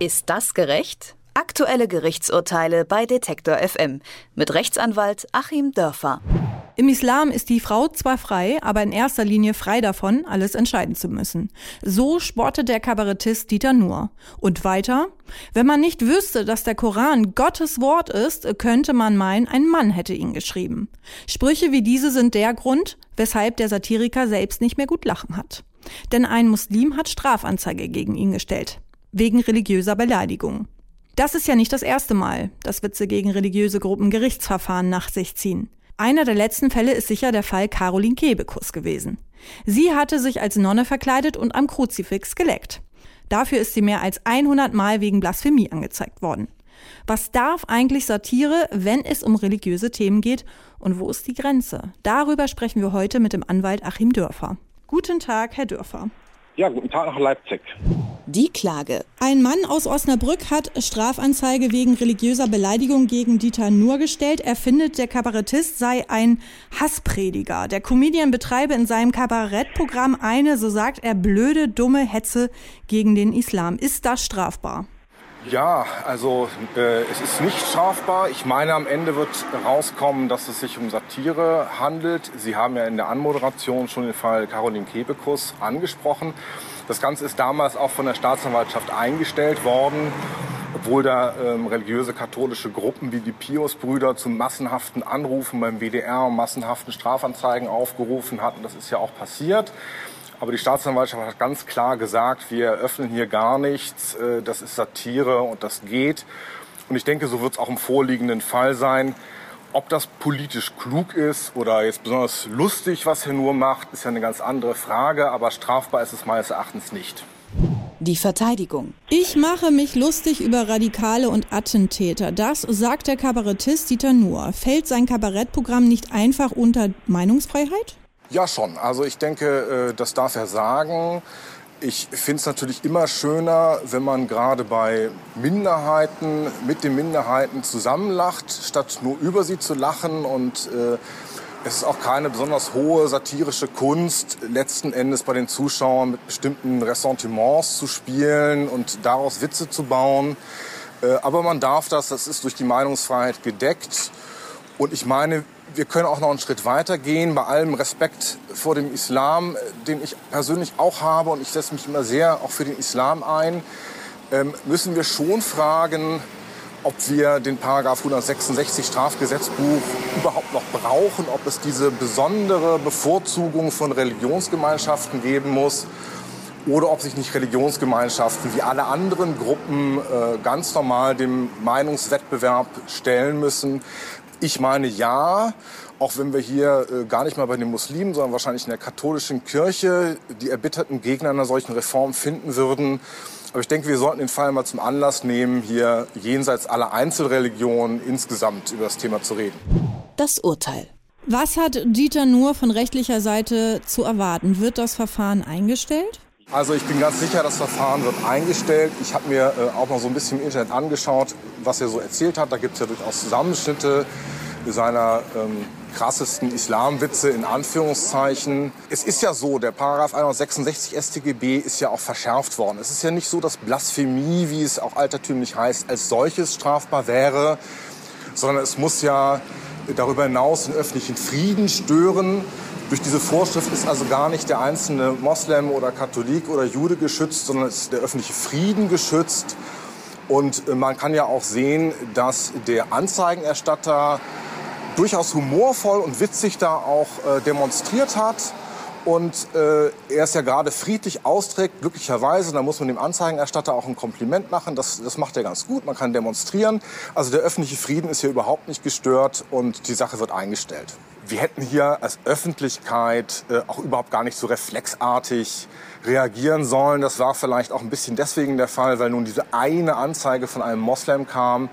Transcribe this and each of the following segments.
Ist das gerecht? Aktuelle Gerichtsurteile bei Detektor FM mit Rechtsanwalt Achim Dörfer. Im Islam ist die Frau zwar frei, aber in erster Linie frei davon, alles entscheiden zu müssen. So sportet der Kabarettist Dieter Nuhr. Und weiter? Wenn man nicht wüsste, dass der Koran Gottes Wort ist, könnte man meinen, ein Mann hätte ihn geschrieben. Sprüche wie diese sind der Grund, weshalb der Satiriker selbst nicht mehr gut lachen hat. Denn ein Muslim hat Strafanzeige gegen ihn gestellt. Wegen religiöser Beleidigung. Das ist ja nicht das erste Mal, dass Witze gegen religiöse Gruppen Gerichtsverfahren nach sich ziehen. Einer der letzten Fälle ist sicher der Fall Caroline Kebekus gewesen. Sie hatte sich als Nonne verkleidet und am Kruzifix geleckt. Dafür ist sie mehr als 100 Mal wegen Blasphemie angezeigt worden. Was darf eigentlich Satire, wenn es um religiöse Themen geht? Und wo ist die Grenze? Darüber sprechen wir heute mit dem Anwalt Achim Dörfer. Guten Tag, Herr Dörfer. Ja, guten Tag nach Leipzig. Die Klage. Ein Mann aus Osnabrück hat Strafanzeige wegen religiöser Beleidigung gegen Dieter Nuhr gestellt. Er findet, der Kabarettist sei ein Hassprediger. Der Comedian betreibe in seinem Kabarettprogramm eine, so sagt er, blöde, dumme Hetze gegen den Islam. Ist das strafbar? Ja, also äh, es ist nicht strafbar. Ich meine, am Ende wird rauskommen, dass es sich um Satire handelt. Sie haben ja in der Anmoderation schon den Fall Caroline Kebekus angesprochen. Das Ganze ist damals auch von der Staatsanwaltschaft eingestellt worden, obwohl da ähm, religiöse katholische Gruppen wie die Pius-Brüder zu massenhaften Anrufen beim WDR und massenhaften Strafanzeigen aufgerufen hatten. Das ist ja auch passiert. Aber die Staatsanwaltschaft hat ganz klar gesagt, wir eröffnen hier gar nichts, äh, das ist Satire und das geht. Und ich denke, so wird es auch im vorliegenden Fall sein. Ob das politisch klug ist oder jetzt besonders lustig, was Herr Nur macht, ist ja eine ganz andere Frage, aber strafbar ist es meines Erachtens nicht. Die Verteidigung. Ich mache mich lustig über Radikale und Attentäter. Das sagt der Kabarettist Dieter Nuhr. Fällt sein Kabarettprogramm nicht einfach unter Meinungsfreiheit? Ja, schon. Also ich denke, äh, das darf er sagen. Ich finde es natürlich immer schöner, wenn man gerade bei Minderheiten mit den Minderheiten zusammenlacht, statt nur über sie zu lachen. Und äh, es ist auch keine besonders hohe satirische Kunst, letzten Endes bei den Zuschauern mit bestimmten Ressentiments zu spielen und daraus Witze zu bauen. Äh, aber man darf das, das ist durch die Meinungsfreiheit gedeckt. Und ich meine, wir können auch noch einen Schritt weiter gehen, bei allem Respekt vor dem Islam, den ich persönlich auch habe und ich setze mich immer sehr auch für den Islam ein, ähm, müssen wir schon fragen, ob wir den Paragraph 166 Strafgesetzbuch überhaupt noch brauchen, ob es diese besondere Bevorzugung von Religionsgemeinschaften geben muss oder ob sich nicht Religionsgemeinschaften wie alle anderen Gruppen äh, ganz normal dem Meinungswettbewerb stellen müssen. Ich meine ja, auch wenn wir hier äh, gar nicht mal bei den Muslimen, sondern wahrscheinlich in der katholischen Kirche die erbitterten Gegner einer solchen Reform finden würden. Aber ich denke, wir sollten den Fall mal zum Anlass nehmen, hier jenseits aller Einzelreligionen insgesamt über das Thema zu reden. Das Urteil. Was hat Dieter Nuhr von rechtlicher Seite zu erwarten? Wird das Verfahren eingestellt? Also ich bin ganz sicher, das Verfahren wird eingestellt. Ich habe mir äh, auch mal so ein bisschen im Internet angeschaut, was er so erzählt hat. Da gibt es ja durchaus Zusammenschnitte seiner ähm, krassesten Islamwitze in Anführungszeichen. Es ist ja so, der Paragraph 166 StGB ist ja auch verschärft worden. Es ist ja nicht so, dass Blasphemie, wie es auch altertümlich heißt, als solches strafbar wäre, sondern es muss ja darüber hinaus den öffentlichen Frieden stören durch diese Vorschrift ist also gar nicht der einzelne Moslem oder Katholik oder Jude geschützt, sondern ist der öffentliche Frieden geschützt. Und äh, man kann ja auch sehen, dass der Anzeigenerstatter durchaus humorvoll und witzig da auch äh, demonstriert hat. Und äh, er ist ja gerade friedlich austrägt, glücklicherweise. Da muss man dem Anzeigenerstatter auch ein Kompliment machen. Das, das macht er ganz gut. Man kann demonstrieren. Also der öffentliche Frieden ist hier überhaupt nicht gestört und die Sache wird eingestellt wir hätten hier als Öffentlichkeit äh, auch überhaupt gar nicht so reflexartig reagieren sollen. Das war vielleicht auch ein bisschen deswegen der Fall, weil nun diese eine Anzeige von einem Moslem kam,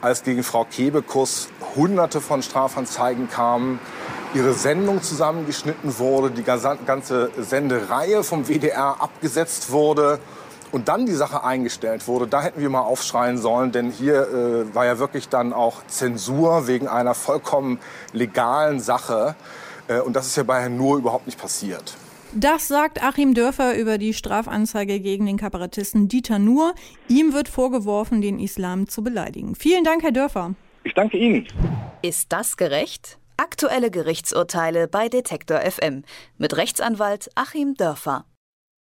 als gegen Frau Kebekus hunderte von Strafanzeigen kamen, ihre Sendung zusammengeschnitten wurde, die ganze Sendereihe vom WDR abgesetzt wurde und dann die Sache eingestellt wurde, da hätten wir mal aufschreien sollen, denn hier äh, war ja wirklich dann auch Zensur wegen einer vollkommen legalen Sache. Äh, und das ist ja bei Herrn Nur überhaupt nicht passiert. Das sagt Achim Dörfer über die Strafanzeige gegen den Kabarettisten Dieter Nuhr. Ihm wird vorgeworfen, den Islam zu beleidigen. Vielen Dank, Herr Dörfer. Ich danke Ihnen. Ist das gerecht? Aktuelle Gerichtsurteile bei Detektor FM mit Rechtsanwalt Achim Dörfer.